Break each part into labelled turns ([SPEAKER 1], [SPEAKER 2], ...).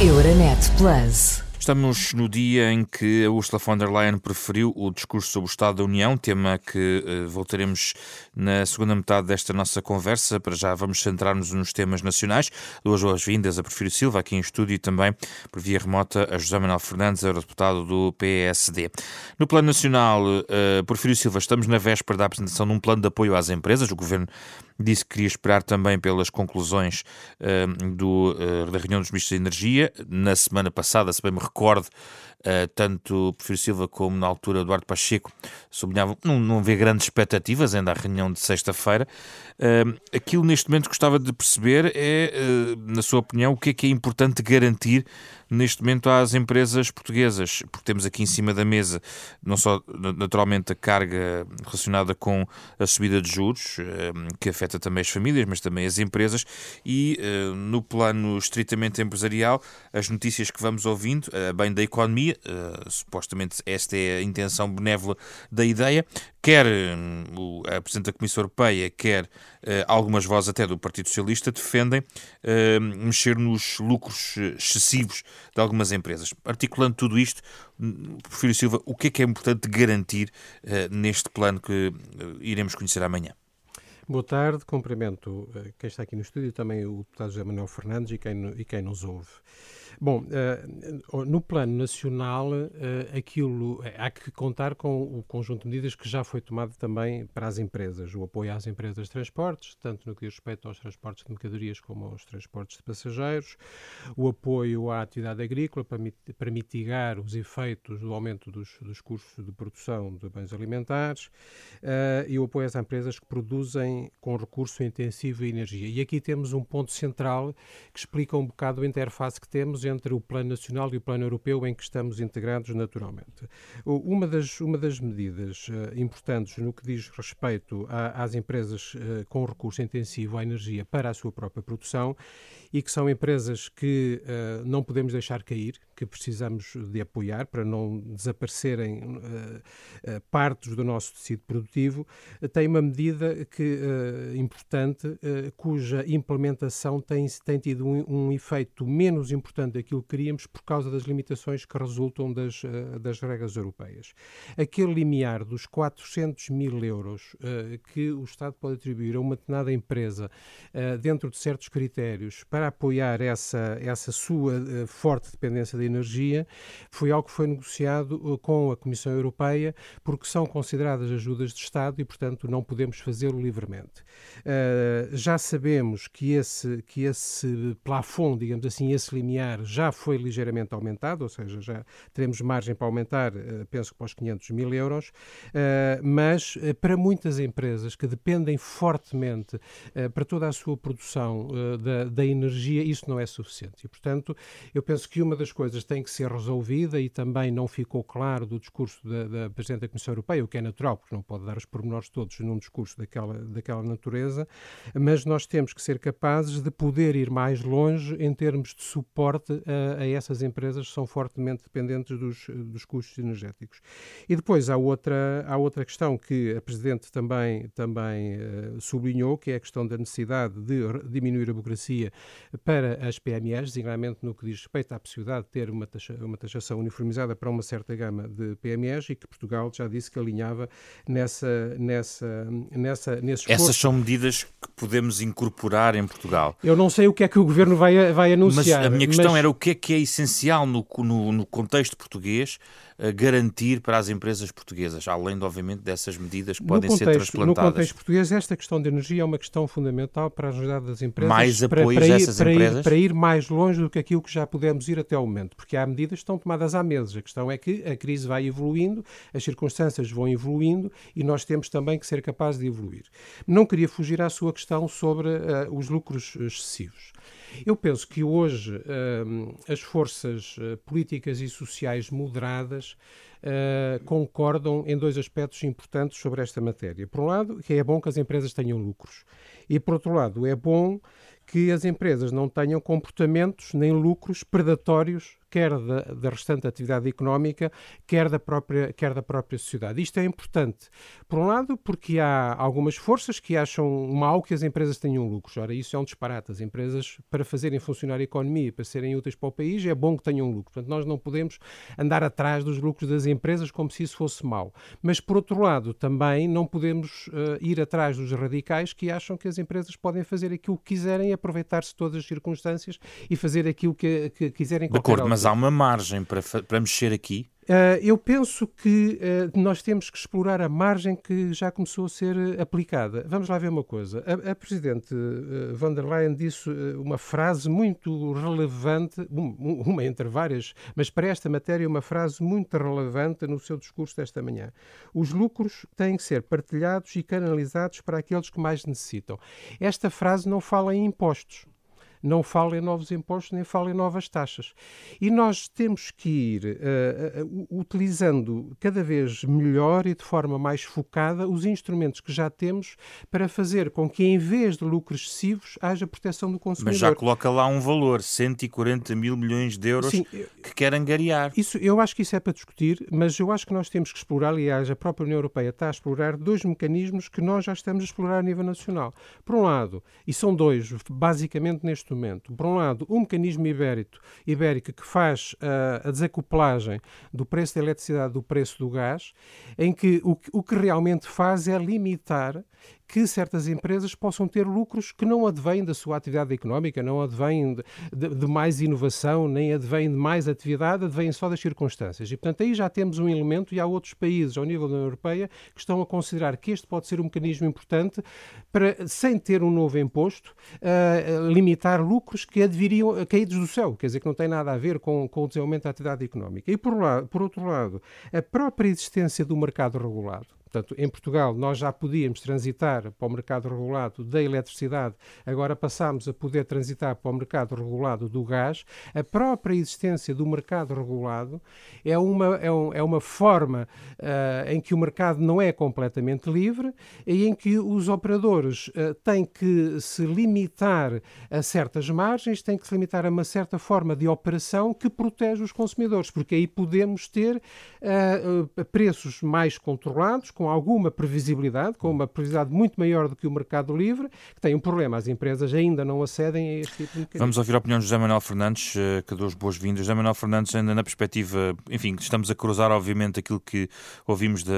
[SPEAKER 1] Euronet Plus.
[SPEAKER 2] Estamos no dia em que a Ursula von der Leyen preferiu o discurso sobre o Estado da União, tema que uh, voltaremos na segunda metade desta nossa conversa. Para já vamos centrar-nos nos temas nacionais. Duas boas-vindas a Prefiro Silva, aqui em estúdio, e também por via remota a José Manuel Fernandes, eurodeputado do PSD. No plano nacional, uh, Porfírio Silva, estamos na véspera da apresentação de um plano de apoio às empresas. O Governo disse que queria esperar também pelas conclusões uh, do, uh, da reunião dos ministros de Energia. Na semana passada, se bem me recordo, tanto Prefiro Silva como na altura Eduardo Pacheco sublinhavam não, não vê grandes expectativas ainda à reunião de sexta-feira. aquilo neste momento gostava de perceber é, na sua opinião, o que é que é importante garantir neste momento às empresas portuguesas, porque temos aqui em cima da mesa não só naturalmente a carga relacionada com a subida de juros, que afeta também as famílias, mas também as empresas, e no plano estritamente empresarial, as notícias que vamos ouvindo, bem da economia, supostamente esta é a intenção benévola da ideia, quer hum, a Presidente da Comissão Europeia, quer algumas vozes até do Partido Socialista, defendem mexer nos lucros excessivos de algumas empresas. Articulando tudo isto, Porfírio Silva, o que é que é importante garantir uh, neste plano que uh, iremos conhecer amanhã?
[SPEAKER 3] Boa tarde, cumprimento uh, quem está aqui no estúdio, também o deputado José Manuel Fernandes e quem, e quem nos ouve. Bom, uh, no plano nacional, uh, aquilo há que contar com o conjunto de medidas que já foi tomado também para as empresas, o apoio às empresas de transportes, tanto no que diz respeito aos transportes de mercadorias como aos transportes de passageiros, o apoio à atividade agrícola para, mitigar os efeitos do aumento dos, dos custos de produção de bens alimentares. E o apoio às empresas que produzem com recurso intensivo a energia. E aqui temos um ponto central que explica um bocado a interface que temos entre o plano nacional e o plano europeu em que estamos integrados naturalmente. Uma das, uma das medidas uh, importantes no que diz respeito a, às empresas uh, com recurso intensivo à energia para a sua própria produção e que são empresas que uh, não podemos deixar cair, que precisamos de apoiar para não desaparecerem uh, uh, partes do nosso tecido produtivo, tem uma medida que, importante cuja implementação tem, tem tido um, um, efeito menos importante daquilo que queríamos por causa das limitações que resultam das, das regras europeias. Aquele limiar dos 400 mil euros que o Estado pode atribuir a uma determinada empresa dentro de certos critérios para apoiar essa, essa sua forte dependência da energia foi algo que foi negociado uh, com a Comissão Europeia, porque são consideradas ajudas de Estado e, portanto, não podemos fazê-lo livremente. Uh, já sabemos que esse, que esse plafond, digamos assim, esse limiar, já foi ligeiramente aumentado, ou seja, já teremos margem para aumentar, penso que para os 500 mil euros, mas para muitas empresas que dependem fortemente para toda a sua produção da, da energia, isso não é suficiente. E, portanto, eu penso que uma das coisas tem que ser resolvida e também não ficou claro do discurso da, da Presidente da Comissão Europeia, o que é natural, porque não pode dar os pormenores todos num discurso daquela, daquela natureza, mas nós temos que ser capazes de poder ir mais longe em termos de suporte a, a essas empresas que são fortemente dependentes dos, dos custos energéticos. E depois há outra, há outra questão que a Presidente também, também uh, sublinhou, que é a questão da necessidade de diminuir a burocracia para as PMEs, designadamente no que diz respeito à possibilidade de ter uma, taxa, uma taxação uniformizada para uma certa gama de PMEs e que Portugal já disse que alinhava nessa, nessa, nessa, nesse
[SPEAKER 2] Essas são medidas que podemos incorporar em Portugal.
[SPEAKER 3] Eu não sei o que é que o Governo vai, vai anunciar.
[SPEAKER 2] Mas a minha questão mas... era o que é que é essencial no, no, no contexto português garantir para as empresas portuguesas, além, obviamente, dessas medidas que podem
[SPEAKER 3] contexto,
[SPEAKER 2] ser transplantadas?
[SPEAKER 3] No contexto português, esta questão de energia é uma questão fundamental para a agilidade das empresas.
[SPEAKER 2] Mais apoios para, para, a essas
[SPEAKER 3] para
[SPEAKER 2] empresas?
[SPEAKER 3] Ir, para ir mais longe do que aquilo que já pudemos ir até ao momento, porque há medidas que estão tomadas há meses. A questão é que a crise vai evoluindo, as circunstâncias vão evoluindo e nós temos também que ser capazes de evoluir. Não queria fugir à sua questão sobre uh, os lucros excessivos. Eu penso que hoje uh, as forças uh, políticas e sociais moderadas uh, concordam em dois aspectos importantes sobre esta matéria. Por um lado, que é bom que as empresas tenham lucros. E, por outro lado, é bom que as empresas não tenham comportamentos nem lucros predatórios quer da, da restante atividade económica, quer da, própria, quer da própria sociedade. Isto é importante, por um lado, porque há algumas forças que acham mal que as empresas tenham lucros. Ora, isso é um disparate. As empresas, para fazerem funcionar a economia, para serem úteis para o país, é bom que tenham lucro. Portanto, nós não podemos andar atrás dos lucros das empresas como se isso fosse mau. Mas, por outro lado, também não podemos uh, ir atrás dos radicais que acham que as empresas podem fazer aquilo que quiserem, aproveitar-se todas as circunstâncias e fazer aquilo que, que quiserem.
[SPEAKER 2] De acordo, mas há uma margem para, para mexer aqui?
[SPEAKER 3] Uh, eu penso que uh, nós temos que explorar a margem que já começou a ser uh, aplicada. Vamos lá ver uma coisa. A, a Presidente von der Leyen disse uma frase muito relevante, um, uma entre várias, mas para esta matéria, uma frase muito relevante no seu discurso desta manhã. Os lucros têm que ser partilhados e canalizados para aqueles que mais necessitam. Esta frase não fala em impostos não fala em novos impostos nem fala em novas taxas. E nós temos que ir uh, utilizando cada vez melhor e de forma mais focada os instrumentos que já temos para fazer com que, em vez de lucros excessivos, haja proteção do consumidor.
[SPEAKER 2] Mas já coloca lá um valor, 140 mil milhões de euros, Sim, que quer angariar.
[SPEAKER 3] Isso, eu acho que isso é para discutir, mas eu acho que nós temos que explorar, aliás, a própria União Europeia está a explorar dois mecanismos que nós já estamos a explorar a nível nacional. Por um lado, e são dois, basicamente neste neste momento. Por um lado, o mecanismo ibérico, ibérico que faz uh, a desacoplagem do preço da eletricidade do preço do gás, em que o, o que realmente faz é limitar que certas empresas possam ter lucros que não advêm da sua atividade económica, não advêm de, de, de, mais inovação, nem advêm de mais atividade, advêm só das circunstâncias. E, portanto, aí já temos um elemento e há outros países ao nível da União Europeia que estão a considerar que este pode ser um mecanismo importante para, sem ter um novo imposto, uh, limitar lucros que adviriam caídos do céu, quer dizer, que não tem nada a ver com, com o desenvolvimento da atividade económica. E, por, por outro lado, a própria existência do mercado regulado, Portanto, em Portugal nós já podíamos transitar para o mercado regulado da eletricidade, agora passamos a poder transitar para o mercado regulado do gás. A própria existência do mercado regulado é uma, é, um, é uma forma uh, em que o mercado não é completamente livre e em que os operadores uh, têm que se limitar a certas margens, têm que se limitar a uma certa forma de operação que protege os consumidores, porque aí podemos ter uh, preços mais controlados, com alguma previsibilidade, com uma previsibilidade muito maior do que o mercado livre, que tem um problema. As empresas ainda não acedem a este tipo de.
[SPEAKER 2] Vamos ouvir a opinião de José Manuel Fernandes, eh, que dou as boas-vindas. José Manuel Fernandes, ainda na perspectiva, enfim, estamos a cruzar, obviamente, aquilo que ouvimos da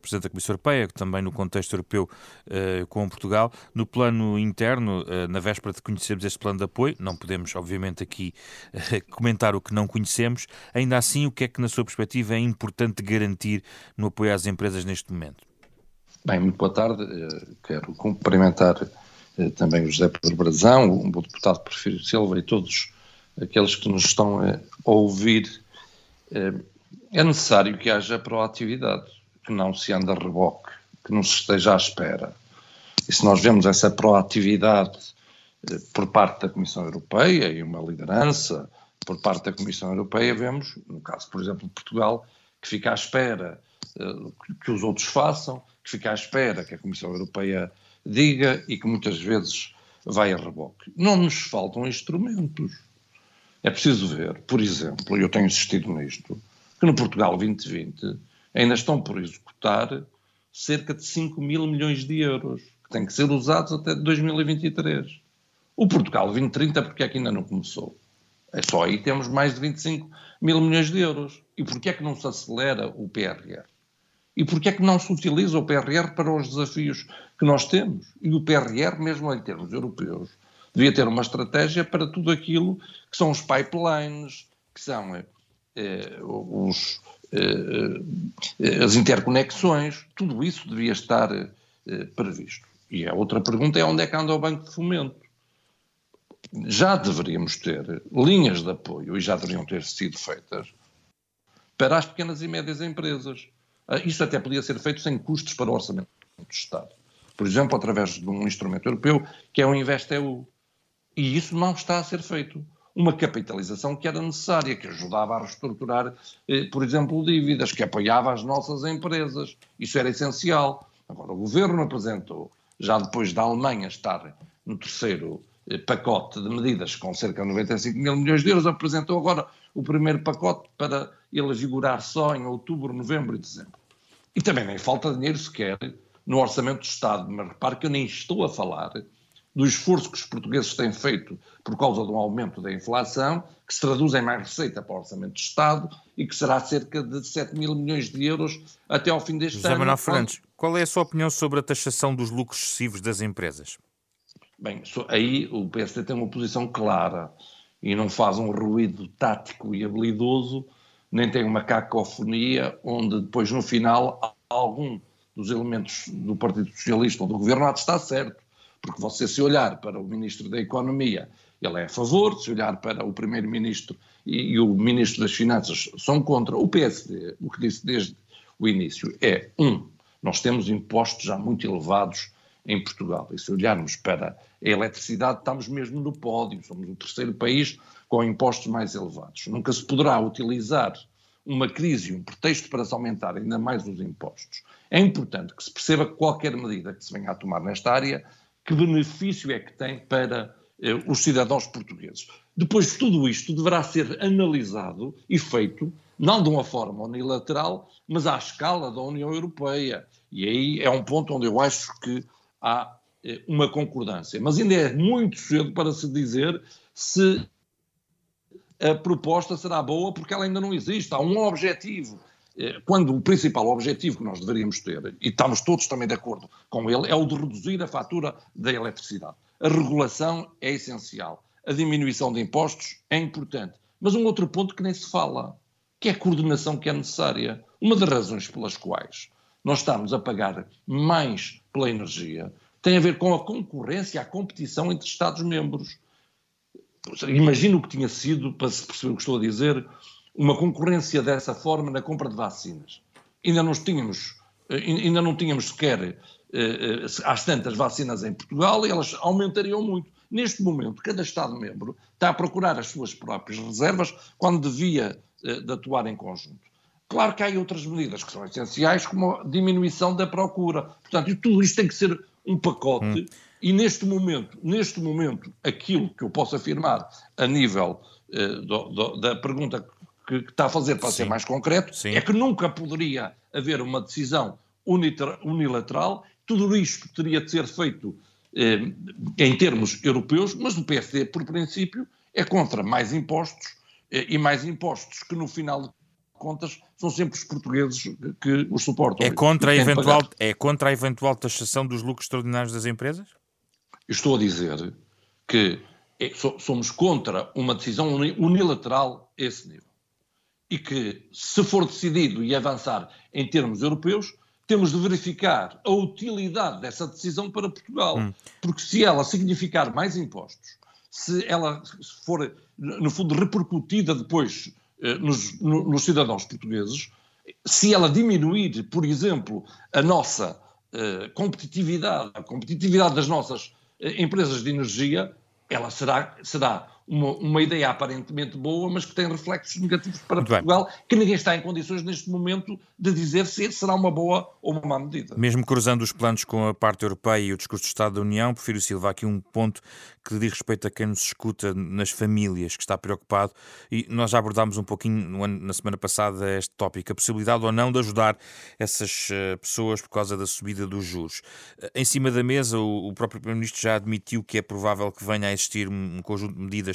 [SPEAKER 2] Presidente da Comissão Europeia, que também no contexto europeu eh, com Portugal. No plano interno, eh, na véspera de conhecermos este plano de apoio, não podemos, obviamente, aqui comentar o que não conhecemos. Ainda assim, o que é que, na sua perspectiva, é importante garantir no apoio às empresas neste momento?
[SPEAKER 4] Bem, muito boa tarde. Eh, quero cumprimentar eh, também o José Pedro Brazão, o deputado Porfírio Silva e todos aqueles que nos estão a ouvir. Eh, é necessário que haja proatividade, que não se ande a reboque, que não se esteja à espera. E se nós vemos essa proatividade por parte da Comissão Europeia e uma liderança por parte da Comissão Europeia, vemos, no caso, por exemplo, de Portugal, que fica à espera que os outros façam, que fica à espera que a Comissão Europeia diga e que muitas vezes vai a reboque. Não nos faltam instrumentos. É preciso ver, por exemplo, e eu tenho insistido nisto, que no Portugal 2020 ainda estão por executar cerca de 5 mil milhões de euros, que têm que ser usados até 2023. O Portugal 2030, porque é que ainda não começou? É só aí temos mais de 25 mil milhões de euros. E porquê é que não se acelera o PRR? E porquê é que não se utiliza o PRR para os desafios que nós temos? E o PRR, mesmo em termos europeus, devia ter uma estratégia para tudo aquilo que são os pipelines, que são eh, os, eh, eh, as interconexões, tudo isso devia estar eh, previsto. E a outra pergunta é onde é que anda o Banco de Fomento? Já deveríamos ter linhas de apoio, e já deveriam ter sido feitas, para as pequenas e médias empresas ah, isso até podia ser feito sem custos para o orçamento do Estado. Por exemplo, através de um instrumento europeu que é o InvestEU. E isso não está a ser feito. Uma capitalização que era necessária, que ajudava a reestruturar, eh, por exemplo, dívidas, que apoiava as nossas empresas. Isso era essencial. Agora, o governo apresentou, já depois da Alemanha estar no terceiro pacote de medidas com cerca de 95 mil milhões de euros, apresentou agora o primeiro pacote para ele vigorar só em outubro, novembro e dezembro. E também nem falta dinheiro sequer no orçamento do Estado, mas repare que eu nem estou a falar do esforço que os portugueses têm feito por causa do aumento da inflação, que se traduz em mais receita para o orçamento do Estado e que será cerca de 7 mil milhões de euros até ao fim deste
[SPEAKER 2] José
[SPEAKER 4] ano.
[SPEAKER 2] Manuel Fernandes, qual é a sua opinião sobre a taxação dos lucros excessivos das empresas?
[SPEAKER 4] Bem, aí o PSD tem uma posição clara e não faz um ruído tático e habilidoso, nem tem uma cacofonia onde depois no final algum dos elementos do Partido Socialista ou do Governo estar certo. Porque você, se olhar para o Ministro da Economia, ele é a favor, se olhar para o Primeiro-Ministro e, e, o Ministro das Finanças são contra. O PSD, o que disse desde o início, é, um, nós temos impostos já muito elevados em Portugal. E se olharmos para a eletricidade, estamos mesmo no pódio, somos o terceiro país com impostos mais elevados. Nunca se poderá utilizar uma crise, um pretexto para se aumentar ainda mais os impostos. É importante que se perceba que qualquer medida que se venha a tomar nesta área que benefício é que tem para eh, os cidadãos portugueses. Depois de tudo isto, deverá ser analisado e feito, não de uma forma unilateral, mas à escala da União Europeia. E aí é um ponto onde eu acho que há eh, uma concordância. Mas ainda é muito cedo para se dizer se a proposta será boa, porque ela ainda não existe. Há um objetivo eh, quando o principal objetivo que nós deveríamos ter, e estamos todos também de acordo com ele, é o de reduzir a fatura da eletricidade. A regulação é essencial. A diminuição de impostos é importante. Mas um outro ponto que nem se fala, que é a coordenação que é necessária. Uma das razões pelas quais nós estamos a pagar mais pela energia tem a ver com a concorrência, a competição entre Estados-membros. Imagino o que tinha sido, para se perceber o que estou a dizer, uma concorrência dessa forma na compra de vacinas. Ainda não tínhamos, eh, ainda não tínhamos sequer eh, eh, às tantas vacinas em Portugal e elas aumentariam muito. Neste momento, cada Estado-membro está a procurar as suas próprias reservas quando devia de atuar em conjunto. Claro que há outras medidas que são essenciais, como a diminuição da procura. Portanto, tudo isto tem que ser um pacote hum. e neste momento, neste momento, aquilo que eu posso afirmar a nível do, do, da pergunta que, que está a fazer, para Sim. ser mais concreto, Sim. é que nunca poderia haver uma decisão unilateral, tudo isto teria de ser feito eh, em termos europeus, mas o PSD, por princípio, é contra mais impostos eh, e mais impostos que no final de contas são sempre os portugueses que os suportam.
[SPEAKER 2] É contra, a eventual, é contra a eventual taxação dos lucros extraordinários das empresas?
[SPEAKER 4] Estou a dizer que é, somos contra uma decisão unilateral a esse nível e que, se for decidido e avançar em termos europeus, temos de verificar a utilidade dessa decisão para Portugal. Hum. Porque se ela significar mais impostos, se ela for, no fundo, repercutida depois nos, no, nos, cidadãos portugueses, se ela diminuir, por exemplo, a nossa eh, competitividade, a competitividade das nossas eh, empresas de energia, ela será, será uma, uma, ideia aparentemente boa, mas que tem reflexos negativos para Muito Portugal, bem. que ninguém está em condições neste momento de dizer se será uma boa ou uma má medida.
[SPEAKER 2] Mesmo cruzando os planos com a parte europeia e o discurso do Estado da União, prefiro Silva aqui um ponto que diz respeito a quem nos escuta nas famílias, que está preocupado, e nós já abordámos um pouquinho na semana passada este tópico, a possibilidade ou não de ajudar essas eh, pessoas por causa da subida dos juros. Eh, em cima da mesa, o próprio Primeiro-Ministro já admitiu que é provável que venha a existir um conjunto de medidas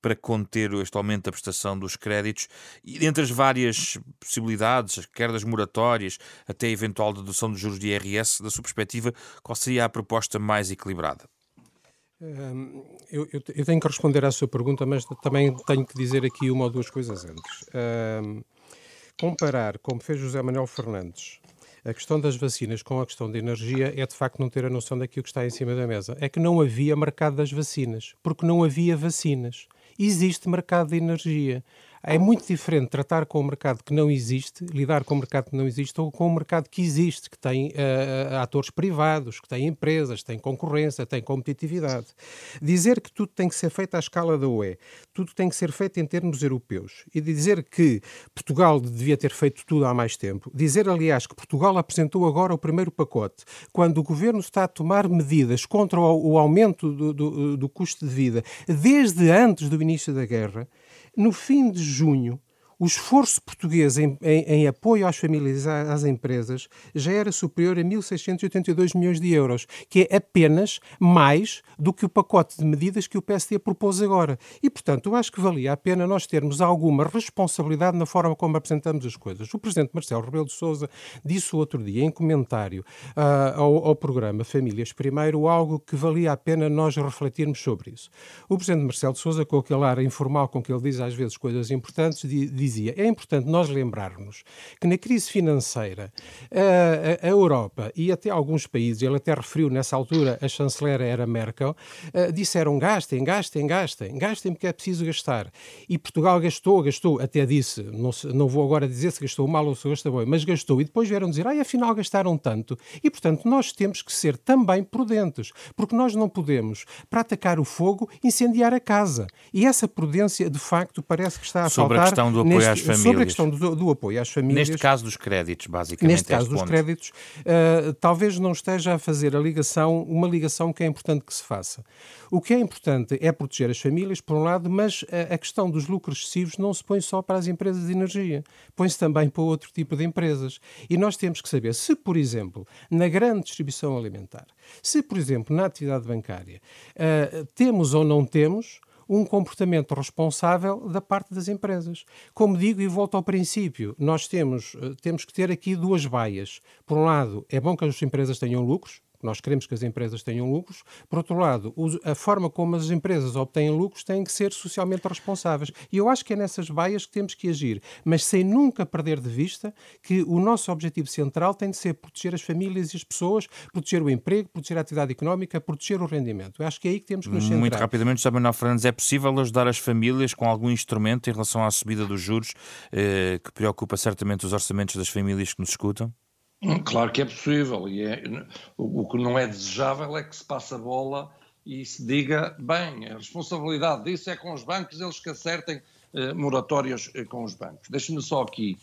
[SPEAKER 2] para conter este aumento da prestação dos créditos, e entre as várias possibilidades, quer das moratórias até a eventual dedução dos juros de IRS, da sua perspectiva, qual seria a proposta mais equilibrada?
[SPEAKER 3] Um, eu, eu, tenho que responder à sua pergunta, mas também tenho que dizer aqui uma ou duas coisas antes. Um, comparar, como fez José Manuel Fernandes, a questão das vacinas com a questão da energia é de facto não ter a noção daquilo que está em cima da mesa. É que não havia mercado das vacinas, porque não havia vacinas. Existe mercado de energia. É muito diferente tratar com o mercado que não existe, lidar com o mercado que não existe, ou com o mercado que existe, que tem uh, atores privados, que tem empresas, tem concorrência, tem competitividade. Dizer que tudo tem que ser feito à escala da UE, tudo tem que ser feito em termos europeus, e dizer que Portugal devia ter feito tudo há mais tempo, dizer, aliás, que Portugal apresentou agora o primeiro pacote, quando o governo está a tomar medidas contra o, aumento do, do, do custo de vida desde antes do início da guerra, no fim de junho, o esforço português em, em, em, apoio às famílias e às empresas já era superior a 1.682 milhões de euros, que é apenas mais do que o pacote de medidas que o PSD propôs agora. E, portanto, eu acho que valia a pena nós termos alguma responsabilidade na forma como apresentamos as coisas. O Presidente Marcelo Rebelo de Sousa disse outro dia, em comentário uh, ao, ao programa Famílias Primeiro, algo que valia a pena nós refletirmos sobre isso. O Presidente Marcelo de Sousa, com aquele ar informal com que ele diz às vezes coisas importantes, diz dizia, é importante nós lembrarmos que na crise financeira a, a, Europa e até alguns países, ele até referiu nessa altura, a chanceler era Merkel, uh, disseram gastem, gastem, gastem, gastem porque é preciso gastar. E Portugal gastou, gastou, até disse, não, não vou agora dizer se gastou mal ou se gastou bem, mas gastou. E depois vieram dizer, ai, afinal gastaram tanto. E, portanto, nós temos que ser também prudentes, porque nós não podemos, para atacar o fogo, incendiar a casa. E essa prudência, de facto, parece que está a
[SPEAKER 2] Sobre
[SPEAKER 3] faltar
[SPEAKER 2] a questão do apoio às famílias.
[SPEAKER 3] Sobre a questão do, do, apoio às famílias.
[SPEAKER 2] Neste caso dos créditos, basicamente.
[SPEAKER 3] Neste caso dos
[SPEAKER 2] ponto.
[SPEAKER 3] créditos, uh, talvez não esteja a fazer a ligação, uma ligação que é importante que se faça. O que é importante é proteger as famílias, por um lado, mas a, a questão dos lucros excessivos não se põe só para as empresas de energia, põe-se também para outro tipo de empresas. E nós temos que saber se, por exemplo, na grande distribuição alimentar, se, por exemplo, na atividade bancária, uh, temos ou não temos um comportamento responsável da parte das empresas. Como digo, e volto ao princípio, nós temos, eh, temos que ter aqui duas baias. Por um lado, é bom que as empresas tenham lucros, nós queremos que as empresas tenham lucros. Por outro lado, a forma como as empresas obtêm lucros tem que ser socialmente responsáveis. E eu acho que é nessas baias que temos que agir, mas sem nunca perder de vista que o nosso objetivo central tem de ser proteger as famílias e as pessoas, proteger o emprego, proteger a atividade económica, proteger o rendimento. Eu acho que é aí que temos que nos centrar.
[SPEAKER 2] Muito rapidamente, José Manuel Fernandes, é possível ajudar as famílias com algum instrumento em relação à subida dos juros eh, que preocupa certamente os orçamentos das famílias que nos escutam?
[SPEAKER 4] Claro que é possível, e é, o, que não é desejável é que se passe a bola e se diga, bem, a responsabilidade disso é com os bancos, eles que acertem eh, moratórias eh, com os bancos. Deixe-me só aqui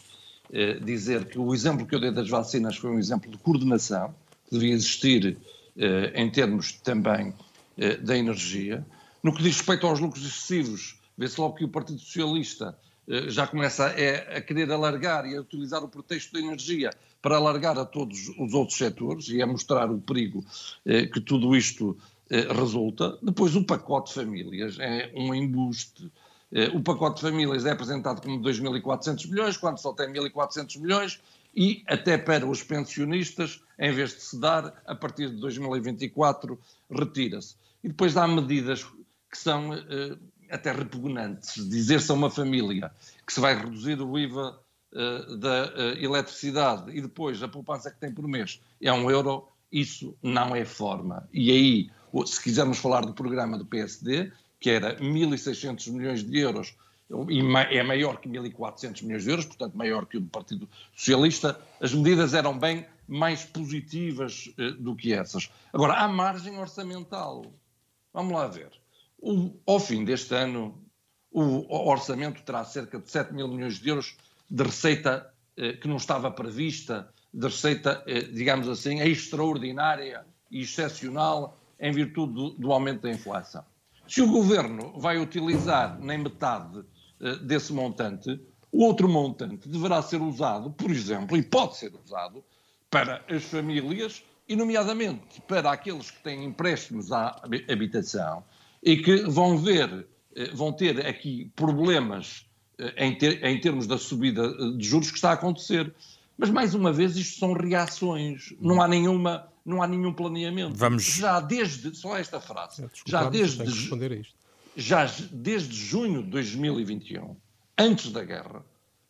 [SPEAKER 4] eh, dizer que o exemplo que eu dei das vacinas foi um exemplo de coordenação, que devia existir eh, em termos também eh, da energia. No que diz respeito aos lucros excessivos, vê-se logo que o Partido Socialista já começa a, a, querer alargar e a utilizar o pretexto da energia para alargar a todos os outros setores e a mostrar o perigo eh, que tudo isto eh, resulta. Depois, o pacote de famílias é um embuste. Eh, o pacote de famílias é apresentado como 2.400 milhões, quando só tem 1.400 milhões, e até para os pensionistas, em vez de se dar, a partir de 2024, retira-se. E depois há medidas que são eh, até repugnantes. Dizer-se a uma família que se vai reduzir o IVA uh, da uh, eletricidade e depois a poupança que tem por mês é um euro, isso não é forma. E aí, se quisermos falar do programa do PSD, que era 1.600 milhões de euros, é maior que 1.400 milhões de euros, portanto maior que o do Partido Socialista, as medidas eram bem mais positivas uh, do que essas. Agora, há margem orçamental. Vamos lá ver. O, ao fim deste ano, o orçamento terá cerca de 7 mil milhões de euros de receita eh, que não estava prevista, de receita, eh, digamos assim, extraordinária e excepcional em virtude do, do, aumento da inflação. Se o governo vai utilizar nem metade eh, desse montante, o outro montante deverá ser usado, por exemplo, e pode ser usado, para as famílias e, nomeadamente, para aqueles que têm empréstimos à habitação e que vão ver, eh, vão ter aqui problemas eh, em, ter, em termos da subida eh, de juros que está a acontecer. Mas mais uma vez isto são reações, não há nenhuma, não há nenhum planeamento.
[SPEAKER 2] Vamos...
[SPEAKER 4] Já desde, só esta frase, é, já desde já desde junho de 2021, antes da guerra,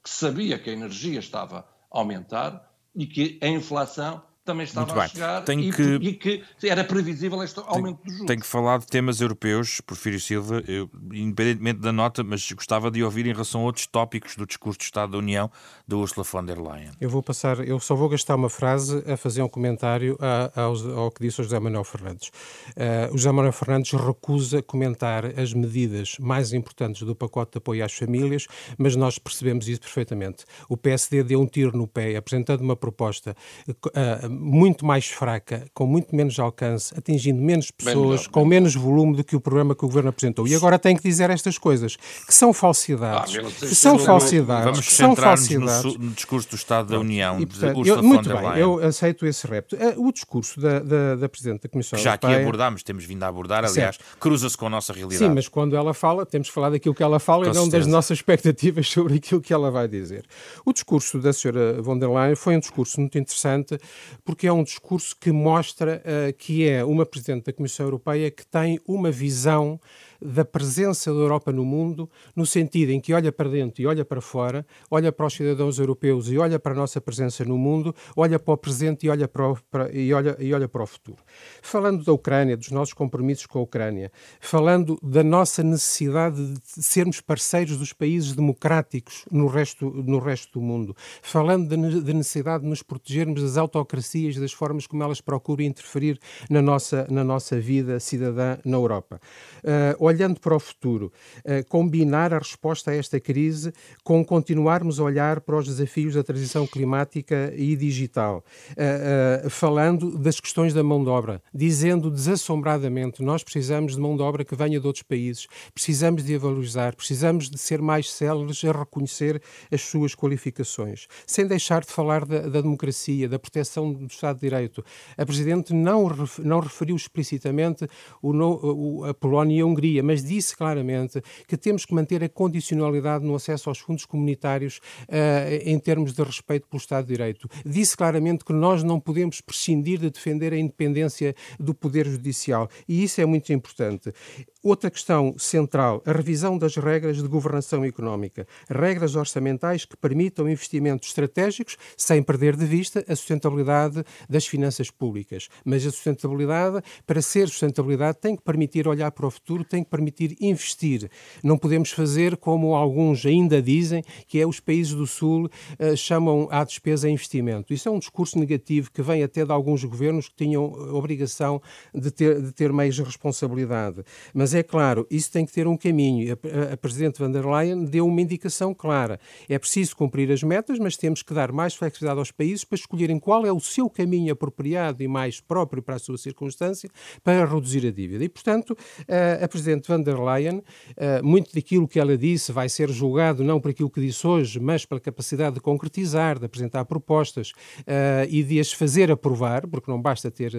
[SPEAKER 4] que sabia que a energia estava a aumentar e que a inflação também estava a chegar e que... e, que... era previsível este aumento do juros.
[SPEAKER 2] Tenho que falar de temas europeus, Porfírio Silva, eu, independentemente da nota, mas gostava de ouvir em relação a outros tópicos do discurso do Estado da União da Ursula von der Leyen.
[SPEAKER 3] Eu vou passar, eu só vou gastar uma frase a fazer um comentário a, ao, ao que disse o José Manuel Fernandes. Uh, o José Manuel Fernandes recusa comentar as medidas mais importantes do pacote de apoio às famílias, mas nós percebemos isso perfeitamente. O PSD deu um tiro no pé, apresentando uma proposta uh, muito mais fraca, com muito menos alcance, atingindo menos pessoas, melhor, com menos volume do que o programa que o Governo apresentou. E agora tem que dizer estas coisas, que são falsidades. Ah, que são falsidades.
[SPEAKER 2] Vamos
[SPEAKER 3] que são
[SPEAKER 2] falsidades. No, no, discurso do Estado da União,
[SPEAKER 3] e, portanto, eu, Muito bem, eu aceito esse repto. Eh, o discurso da, da, da Presidente da Comissão
[SPEAKER 2] Já aqui abordámos, temos vindo a abordar, aliás, cruza-se com a nossa realidade.
[SPEAKER 3] Sim, mas quando ela fala, temos que falar daquilo que ela fala com e não certeza. das nossas expectativas sobre aquilo que ela vai dizer. O discurso da senhora von der Leyen foi um discurso muito interessante, porque é um discurso que mostra uh, que é uma Presidente da Comissão Europeia que tem uma visão da presença da Europa no mundo, no sentido em que olha para dentro e olha para fora, olha para os cidadãos europeus e olha para a nossa presença no mundo, olha para o presente e olha para o, para, e olha, e olha para o futuro. Falando da Ucrânia, dos nossos compromissos com a Ucrânia, falando da nossa necessidade de sermos parceiros dos países democráticos no resto, no resto do mundo, falando da necessidade de nos protegermos das autocracias e das formas como elas procuram interferir na nossa, na nossa vida cidadã na Europa. Uh, olhando para o futuro, uh, combinar a resposta a esta crise com continuarmos a olhar para os desafios da transição climática e digital, uh, uh, falando das questões da mão de obra, dizendo desassombradamente: nós precisamos de mão de obra que venha de outros países, precisamos de a valorizar, precisamos de ser mais céleres a reconhecer as suas qualificações, sem deixar de falar da, da democracia, da proteção do Estado de Direito. A Presidente não, não referiu explicitamente o, o, a Polónia e a Hungria mas disse claramente que temos que manter a condicionalidade no acesso aos fundos comunitários uh, em termos de respeito pelo Estado de Direito. Disse claramente que nós não podemos prescindir de defender a independência do Poder Judicial e isso é muito importante. Outra questão central, a revisão das regras de governação económica. Regras orçamentais que permitam investimentos estratégicos sem perder de vista a sustentabilidade das finanças públicas. Mas a sustentabilidade, para ser sustentabilidade, tem que permitir olhar para o futuro, tem que permitir investir. Não podemos fazer como alguns ainda dizem, que é os países do Sul uh, chamam à despesa investimento. Isso é um discurso negativo que vem até de alguns governos que tinham obrigação de ter, de ter de responsabilidade. Mas é claro, isso tem que ter um caminho. A, a, Presidente van der Leyen deu uma indicação clara. É preciso cumprir as metas, mas temos que dar mais flexibilidade aos países para escolherem qual é o seu caminho apropriado e mais próprio para a sua circunstância para reduzir a dívida. E, portanto, a, Presidente van der Leyen, muito daquilo que ela disse vai ser julgado não por aquilo que disse hoje, mas pela capacidade de concretizar, de apresentar propostas e de as fazer aprovar, porque não basta ter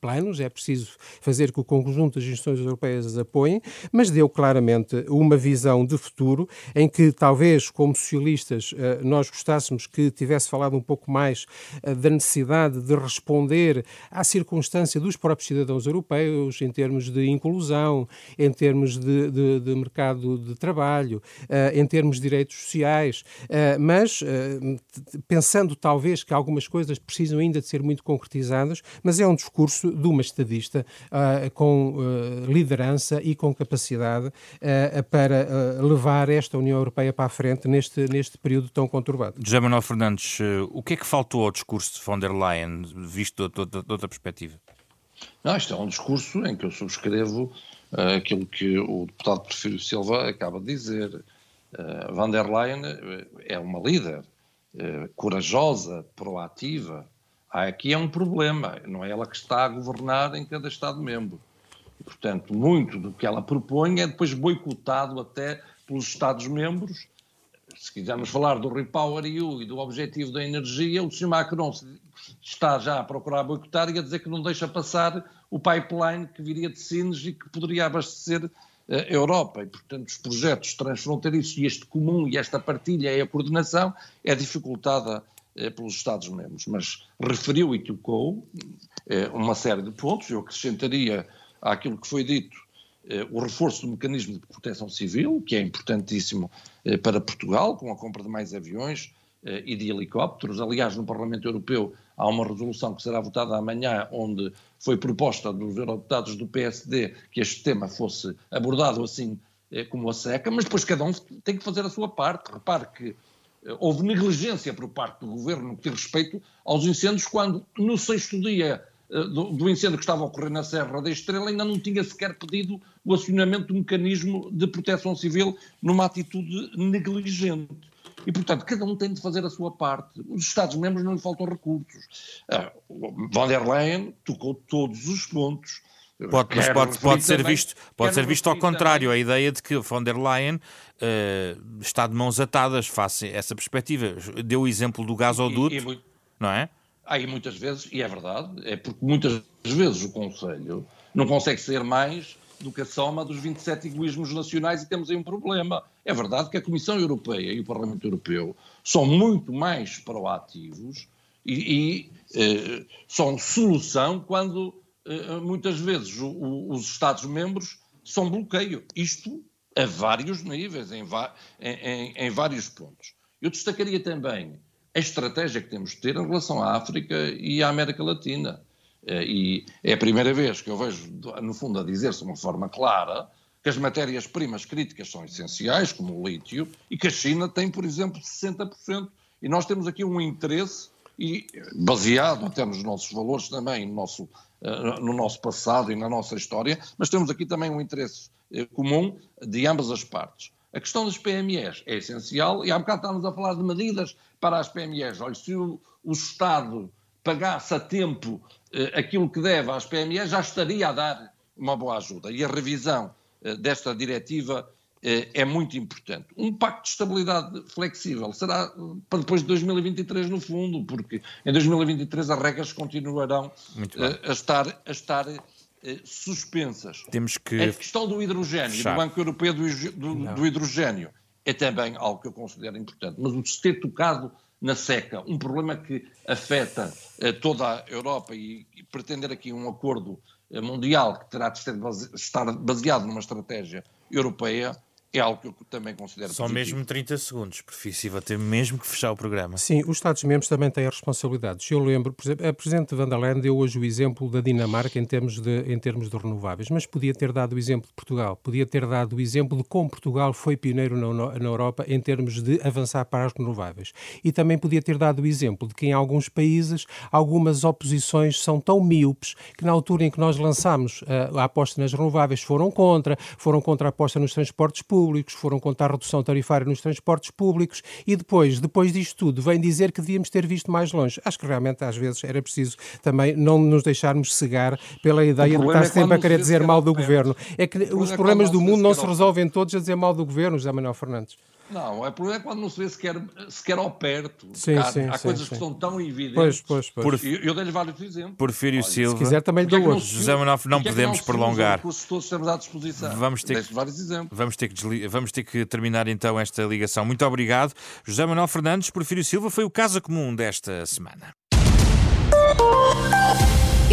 [SPEAKER 3] planos, é preciso fazer que o conjunto das instituições europeias as apoiem, mas deu claramente uma visão de futuro em que talvez, como socialistas, nós gostássemos que tivesse falado um pouco mais da necessidade de responder à circunstância dos próprios cidadãos europeus em termos de inclusão, em termos de, de, de mercado de trabalho, uh, em termos de direitos sociais, mas pensando talvez que algumas coisas precisam ainda de ser muito concretizadas, mas é um discurso de uma estadista com liderança e com capacidade para levar esta União Europeia para a frente neste, neste período tão conturbado.
[SPEAKER 2] José Manuel Fernandes, o que é que faltou ao discurso de von der Leyen, visto de, de, de outra perspectiva?
[SPEAKER 4] Não, isto é um discurso em que eu subscrevo uh, aquilo que o deputado Porfírio Silva acaba de dizer. Uh, Van der Leyen eh, é uma líder uh, corajosa, proativa. Aqui é um problema, não é ela que está a governar em cada Estado-membro. Portanto, muito do que ela propõe é depois boicotado até pelos Estados-membros. Se quisermos falar do Repower EU e do objetivo da energia, o Sr. Macron está já a procurar boicotar e a dizer que não deixa passar o pipeline que viria de Sines e que poderia abastecer a Europa. E, portanto, os projetos transfronteiriços e este comum e esta partilha e a coordenação é dificultada eh, pelos Estados-membros. Mas referiu e tocou eh, uma série de pontos. Eu acrescentaria àquilo que foi dito eh, o reforço do mecanismo de proteção civil, que é importantíssimo para Portugal, com a compra de mais aviões, e de helicópteros. Aliás, no Parlamento Europeu há uma resolução que será votada amanhã, onde foi proposta dos eurodeputados do PSD que este tema fosse abordado assim como a seca, mas depois cada um tem que fazer a sua parte. Repare que houve negligência por parte do governo no que diz respeito aos incêndios, quando no sexto dia eh, do, do, incêndio que estava a ocorrer na Serra da Estrela ainda não tinha sequer pedido o acionamento do mecanismo de proteção civil numa atitude negligente. E, portanto, cada um tem de fazer a sua parte. Os Estados-membros não lhe faltam recursos. Uh, von der Leyen tocou todos os pontos.
[SPEAKER 2] Pode, mas pode, pode ser também, visto, pode ser visto ao contrário, também. a ideia de que von der Leyen uh, está de mãos atadas face a essa perspectiva. Deu o exemplo do gasoduto, e, e, não é?
[SPEAKER 4] Aí muitas vezes, e é verdade, é porque muitas vezes o Conselho não consegue ser mais do que a soma dos 27 egoísmos nacionais e temos aí um problema. É verdade que a Comissão Europeia e o Parlamento Europeu são muito mais proativos e, e eh, são solução quando eh, muitas vezes o, o, os Estados-membros são bloqueio. Isto a vários níveis, em, em, em vários pontos. Eu destacaria também a estratégia que temos de ter em relação à África e à América Latina. Eh, e é a primeira vez que eu vejo, no fundo, a dizer-se de uma forma clara que as matérias-primas críticas são essenciais, como o lítio, e que a China tem, por exemplo, 60%. E nós temos aqui um interesse, e baseado até nos nossos valores também, no nosso, eh, no nosso passado e na nossa história, mas temos aqui também um interesse eh, comum de ambas as partes. A questão das PMEs é essencial e há bocado estávamos a falar de medidas para as PMEs. Olha, se o, o Estado pagasse a tempo eh, aquilo que deve às PMEs, já estaria a dar uma boa ajuda. E a revisão eh, desta diretiva eh, é muito importante. Um pacto de estabilidade flexível será eh, para depois de 2023, no fundo, porque em 2023 as regras continuarão eh, a estar, a estar suspensas.
[SPEAKER 2] Temos que...
[SPEAKER 4] A questão do hidrogênio, Fechar. do Banco Europeu do, do, do, Hidrogênio, é também algo que eu considero importante. Mas o se ter tocado na seca, um problema que afeta eh, toda a Europa e, e, pretender aqui um acordo eh, mundial que terá de estar baseado numa estratégia europeia, é algo que eu também considero
[SPEAKER 2] Só positivo. mesmo 30 segundos, profíssimo, ter mesmo que fechar o programa.
[SPEAKER 3] Sim, os Estados-membros também têm responsabilidades. Eu lembro, por exemplo, a Presidente Van der Leyen deu hoje o exemplo da Dinamarca em termos, de, em termos de renováveis, mas podia ter dado o exemplo de Portugal, podia ter dado o exemplo de como Portugal foi pioneiro na, na Europa em termos de avançar para as renováveis. E também podia ter dado o exemplo de que em alguns países algumas oposições são tão míopes que na altura em que nós lançámos a, a aposta nas renováveis foram contra, foram contra a aposta nos transportes públicos, públicos, foram contra a redução tarifária nos transportes públicos e depois, depois disto tudo, vem dizer que devíamos ter visto mais longe. Acho que realmente às vezes era preciso também não nos deixarmos cegar pela ideia de estar é sempre a querer dizer mal do governo. É que os é problemas do mundo não se resolvem todos a dizer mal do governo, José Manuel Fernandes.
[SPEAKER 4] Não, é problema é quando não se vê sequer, sequer ao perto. Sim, há, sim, há sim, coisas que são tão evidentes. Pois, pois, pois. Por, eu, eu dei-lhe vários exemplos.
[SPEAKER 2] Porfírio Olha, Silva.
[SPEAKER 3] Se quiser também dou
[SPEAKER 2] outros. José Manuel, não podemos não prolongar.
[SPEAKER 4] todos estamos à disposição.
[SPEAKER 2] Vamos ter, que, vários exemplos. Vamos, ter que vamos ter que terminar então esta ligação. Muito obrigado. José Manuel Fernandes, Porfírio Silva, foi o Casa Comum desta semana.